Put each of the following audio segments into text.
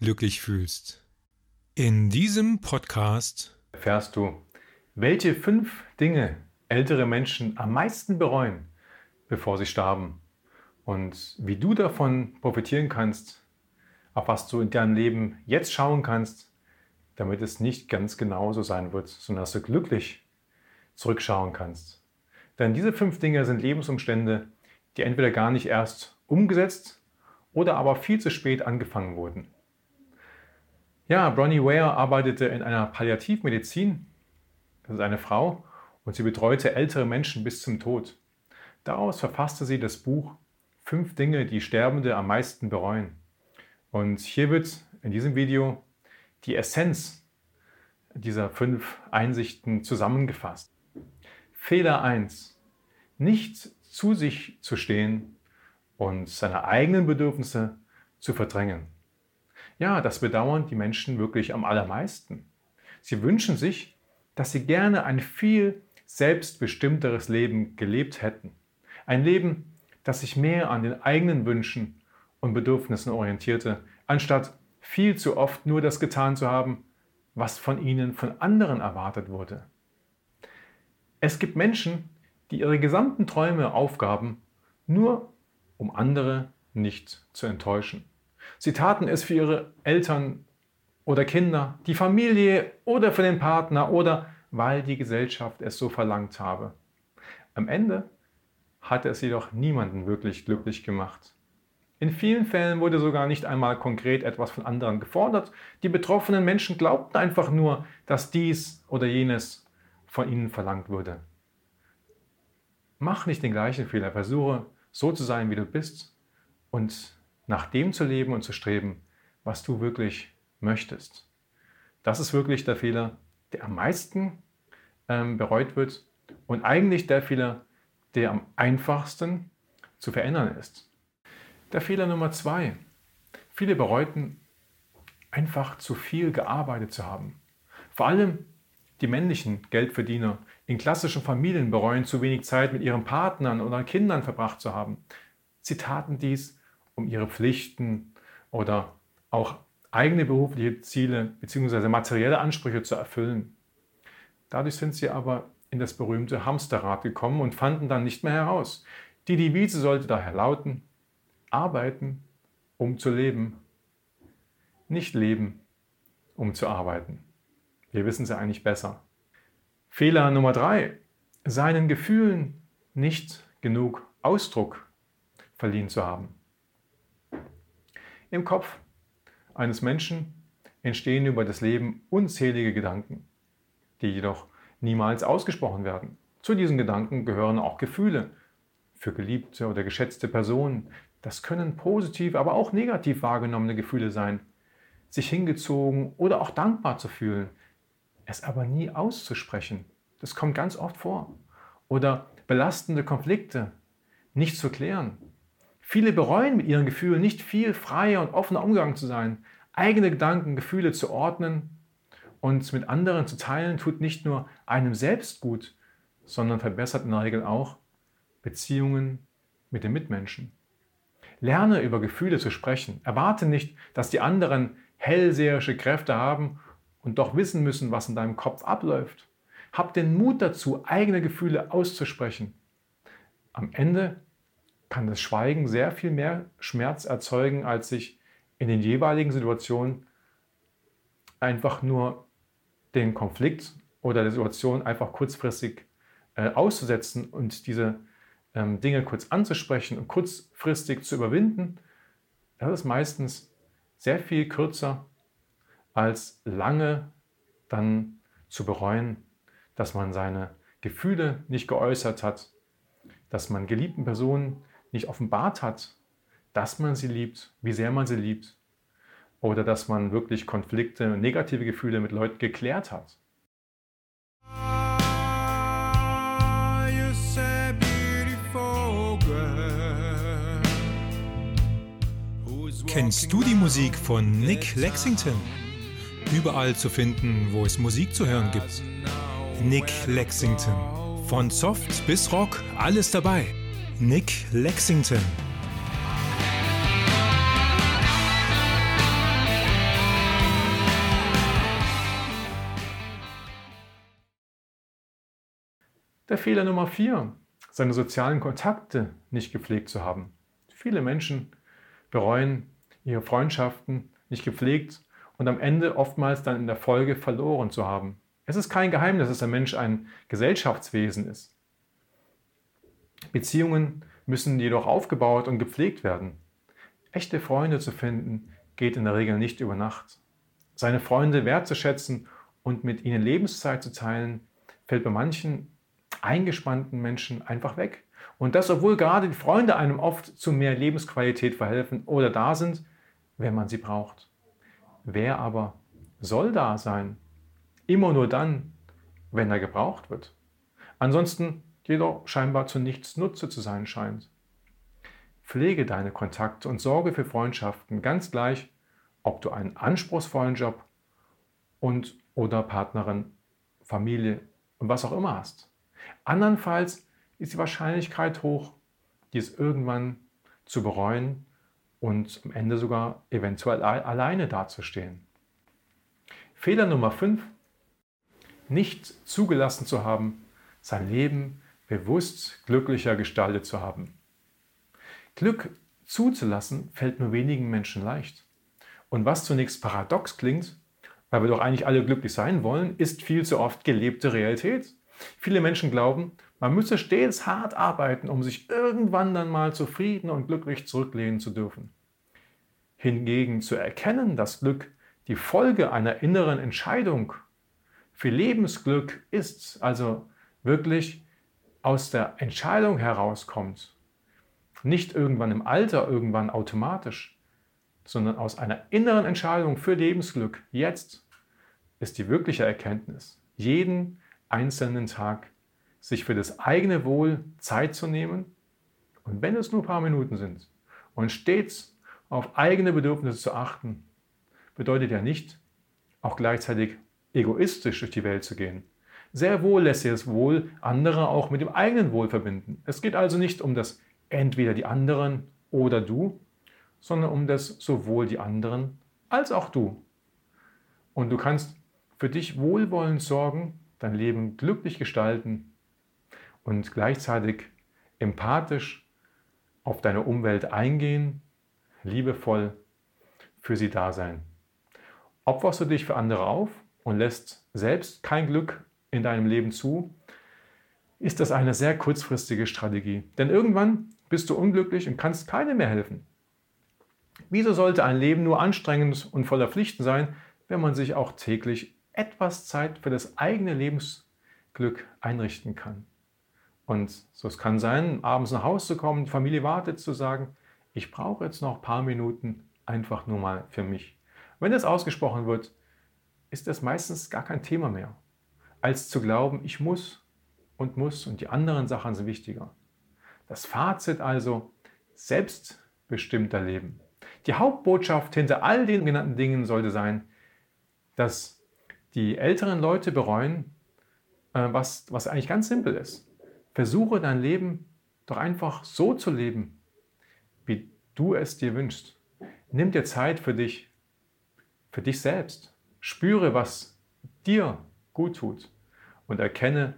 glücklich fühlst. In diesem Podcast erfährst du, welche fünf Dinge ältere Menschen am meisten bereuen, bevor sie starben und wie du davon profitieren kannst, auf was du in deinem Leben jetzt schauen kannst, damit es nicht ganz genauso sein wird, sondern dass du glücklich zurückschauen kannst. Denn diese fünf Dinge sind Lebensumstände, die entweder gar nicht erst umgesetzt oder aber viel zu spät angefangen wurden. Ja, Bronnie Ware arbeitete in einer Palliativmedizin. Das ist eine Frau und sie betreute ältere Menschen bis zum Tod. Daraus verfasste sie das Buch Fünf Dinge, die Sterbende am meisten bereuen. Und hier wird in diesem Video die Essenz dieser fünf Einsichten zusammengefasst. Fehler 1. Nicht zu sich zu stehen und seine eigenen Bedürfnisse zu verdrängen. Ja, das bedauern die Menschen wirklich am allermeisten. Sie wünschen sich, dass sie gerne ein viel selbstbestimmteres Leben gelebt hätten. Ein Leben, das sich mehr an den eigenen Wünschen und Bedürfnissen orientierte, anstatt viel zu oft nur das getan zu haben, was von ihnen von anderen erwartet wurde. Es gibt Menschen, die ihre gesamten Träume aufgaben, nur um andere nicht zu enttäuschen. Sie taten es für ihre Eltern oder Kinder, die Familie oder für den Partner oder weil die Gesellschaft es so verlangt habe. Am Ende hatte es jedoch niemanden wirklich glücklich gemacht. In vielen Fällen wurde sogar nicht einmal konkret etwas von anderen gefordert. Die betroffenen Menschen glaubten einfach nur, dass dies oder jenes von ihnen verlangt würde. Mach nicht den gleichen Fehler, versuche so zu sein, wie du bist und nach dem zu leben und zu streben, was du wirklich möchtest. Das ist wirklich der Fehler, der am meisten ähm, bereut wird und eigentlich der Fehler, der am einfachsten zu verändern ist. Der Fehler Nummer zwei. Viele bereuten einfach zu viel gearbeitet zu haben. Vor allem die männlichen Geldverdiener in klassischen Familien bereuen zu wenig Zeit mit ihren Partnern oder Kindern verbracht zu haben. Sie taten dies, um ihre Pflichten oder auch eigene berufliche Ziele bzw. materielle Ansprüche zu erfüllen. Dadurch sind sie aber in das berühmte Hamsterrad gekommen und fanden dann nicht mehr heraus. Die Devise sollte daher lauten, arbeiten, um zu leben, nicht leben, um zu arbeiten. Wir wissen es ja eigentlich besser. Fehler Nummer drei, seinen Gefühlen nicht genug Ausdruck verliehen zu haben. Im Kopf eines Menschen entstehen über das Leben unzählige Gedanken, die jedoch niemals ausgesprochen werden. Zu diesen Gedanken gehören auch Gefühle für geliebte oder geschätzte Personen. Das können positiv, aber auch negativ wahrgenommene Gefühle sein. Sich hingezogen oder auch dankbar zu fühlen, es aber nie auszusprechen. Das kommt ganz oft vor. Oder belastende Konflikte nicht zu klären, Viele bereuen mit ihren Gefühlen nicht viel freier und offener umgegangen zu sein. Eigene Gedanken, Gefühle zu ordnen und mit anderen zu teilen, tut nicht nur einem selbst gut, sondern verbessert in der Regel auch Beziehungen mit den Mitmenschen. Lerne über Gefühle zu sprechen. Erwarte nicht, dass die anderen hellseherische Kräfte haben und doch wissen müssen, was in deinem Kopf abläuft. Hab den Mut dazu, eigene Gefühle auszusprechen. Am Ende kann das Schweigen sehr viel mehr Schmerz erzeugen, als sich in den jeweiligen Situationen einfach nur den Konflikt oder der Situation einfach kurzfristig äh, auszusetzen und diese ähm, Dinge kurz anzusprechen und kurzfristig zu überwinden. Das ist meistens sehr viel kürzer als lange dann zu bereuen, dass man seine Gefühle nicht geäußert hat, dass man geliebten Personen nicht offenbart hat, dass man sie liebt, wie sehr man sie liebt. oder dass man wirklich Konflikte und negative Gefühle mit Leuten geklärt hat. Kennst du die Musik von Nick Lexington? Überall zu finden, wo es Musik zu hören gibt. Nick Lexington. Von Soft bis Rock, alles dabei. Nick Lexington. Der Fehler Nummer vier, seine sozialen Kontakte nicht gepflegt zu haben. Viele Menschen bereuen ihre Freundschaften nicht gepflegt und am Ende oftmals dann in der Folge verloren zu haben. Es ist kein Geheimnis, dass der Mensch ein Gesellschaftswesen ist. Beziehungen müssen jedoch aufgebaut und gepflegt werden. Echte Freunde zu finden, geht in der Regel nicht über Nacht. Seine Freunde wertzuschätzen und mit ihnen Lebenszeit zu teilen, fällt bei manchen eingespannten Menschen einfach weg. Und das, obwohl gerade die Freunde einem oft zu mehr Lebensqualität verhelfen oder da sind, wenn man sie braucht. Wer aber soll da sein? Immer nur dann, wenn er gebraucht wird. Ansonsten jedoch scheinbar zu nichts Nutze zu sein scheint. Pflege deine Kontakte und sorge für Freundschaften, ganz gleich, ob du einen anspruchsvollen Job und oder Partnerin, Familie und was auch immer hast. Andernfalls ist die Wahrscheinlichkeit hoch, dies irgendwann zu bereuen und am Ende sogar eventuell alleine dazustehen. Fehler Nummer 5. Nicht zugelassen zu haben, sein Leben bewusst glücklicher gestaltet zu haben. Glück zuzulassen fällt nur wenigen Menschen leicht. Und was zunächst paradox klingt, weil wir doch eigentlich alle glücklich sein wollen, ist viel zu oft gelebte Realität. Viele Menschen glauben, man müsse stets hart arbeiten, um sich irgendwann dann mal zufrieden und glücklich zurücklehnen zu dürfen. Hingegen zu erkennen, dass Glück die Folge einer inneren Entscheidung für Lebensglück ist, also wirklich aus der Entscheidung herauskommt, nicht irgendwann im Alter, irgendwann automatisch, sondern aus einer inneren Entscheidung für Lebensglück jetzt, ist die wirkliche Erkenntnis, jeden einzelnen Tag sich für das eigene Wohl Zeit zu nehmen und wenn es nur ein paar Minuten sind und stets auf eigene Bedürfnisse zu achten, bedeutet ja nicht, auch gleichzeitig egoistisch durch die Welt zu gehen. Sehr wohl lässt sich das Wohl anderer auch mit dem eigenen Wohl verbinden. Es geht also nicht um das entweder die anderen oder du, sondern um das sowohl die anderen als auch du. Und du kannst für dich wohlwollend sorgen dein Leben glücklich gestalten und gleichzeitig empathisch auf deine Umwelt eingehen, liebevoll für sie da sein. Opferst du dich für andere auf und lässt selbst kein Glück in deinem Leben zu, ist das eine sehr kurzfristige Strategie. Denn irgendwann bist du unglücklich und kannst keinem mehr helfen. Wieso sollte ein Leben nur anstrengend und voller Pflichten sein, wenn man sich auch täglich etwas Zeit für das eigene Lebensglück einrichten kann. Und so es kann sein, abends nach Hause zu kommen, die Familie wartet, zu sagen, ich brauche jetzt noch ein paar Minuten einfach nur mal für mich. Wenn das ausgesprochen wird, ist das meistens gar kein Thema mehr, als zu glauben, ich muss und muss und die anderen Sachen sind wichtiger. Das Fazit also, selbstbestimmter Leben. Die Hauptbotschaft hinter all den genannten Dingen sollte sein, dass die älteren Leute bereuen, äh, was, was eigentlich ganz simpel ist. Versuche dein Leben doch einfach so zu leben, wie du es dir wünschst. Nimm dir Zeit für dich, für dich selbst. Spüre, was dir gut tut und erkenne,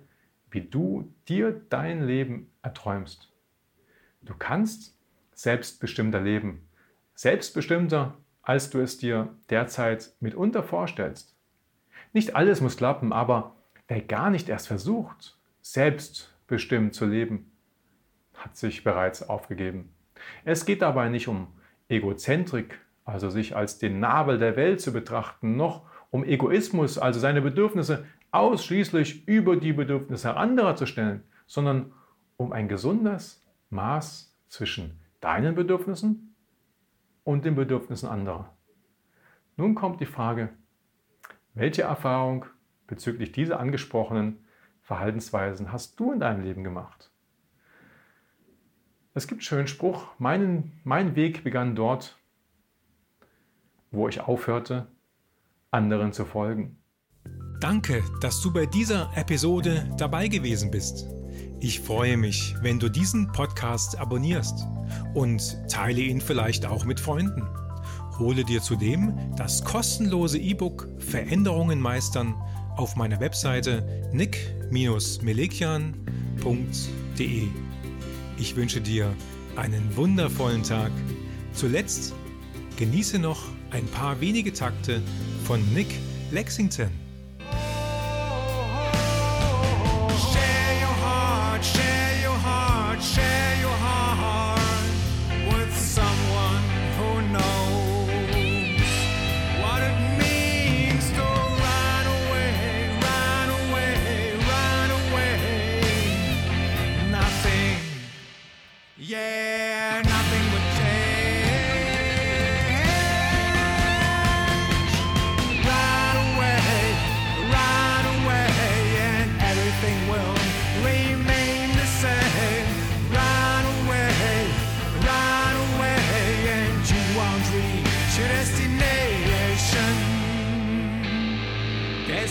wie du dir dein Leben erträumst. Du kannst selbstbestimmter leben, selbstbestimmter, als du es dir derzeit mitunter vorstellst. Nicht alles muss klappen, aber wer gar nicht erst versucht, selbstbestimmt zu leben, hat sich bereits aufgegeben. Es geht dabei nicht um Egozentrik, also sich als den Nabel der Welt zu betrachten, noch um Egoismus, also seine Bedürfnisse ausschließlich über die Bedürfnisse anderer zu stellen, sondern um ein gesundes Maß zwischen deinen Bedürfnissen und den Bedürfnissen anderer. Nun kommt die Frage, welche Erfahrung bezüglich dieser angesprochenen Verhaltensweisen hast du in deinem Leben gemacht? Es gibt schönen Spruch, mein, mein Weg begann dort, wo ich aufhörte, anderen zu folgen. Danke, dass du bei dieser Episode dabei gewesen bist. Ich freue mich, wenn du diesen Podcast abonnierst und teile ihn vielleicht auch mit Freunden. Hole dir zudem das kostenlose E-Book Veränderungen meistern auf meiner Webseite nick-melekian.de. Ich wünsche dir einen wundervollen Tag. Zuletzt genieße noch ein paar wenige Takte von Nick Lexington.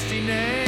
nasty name.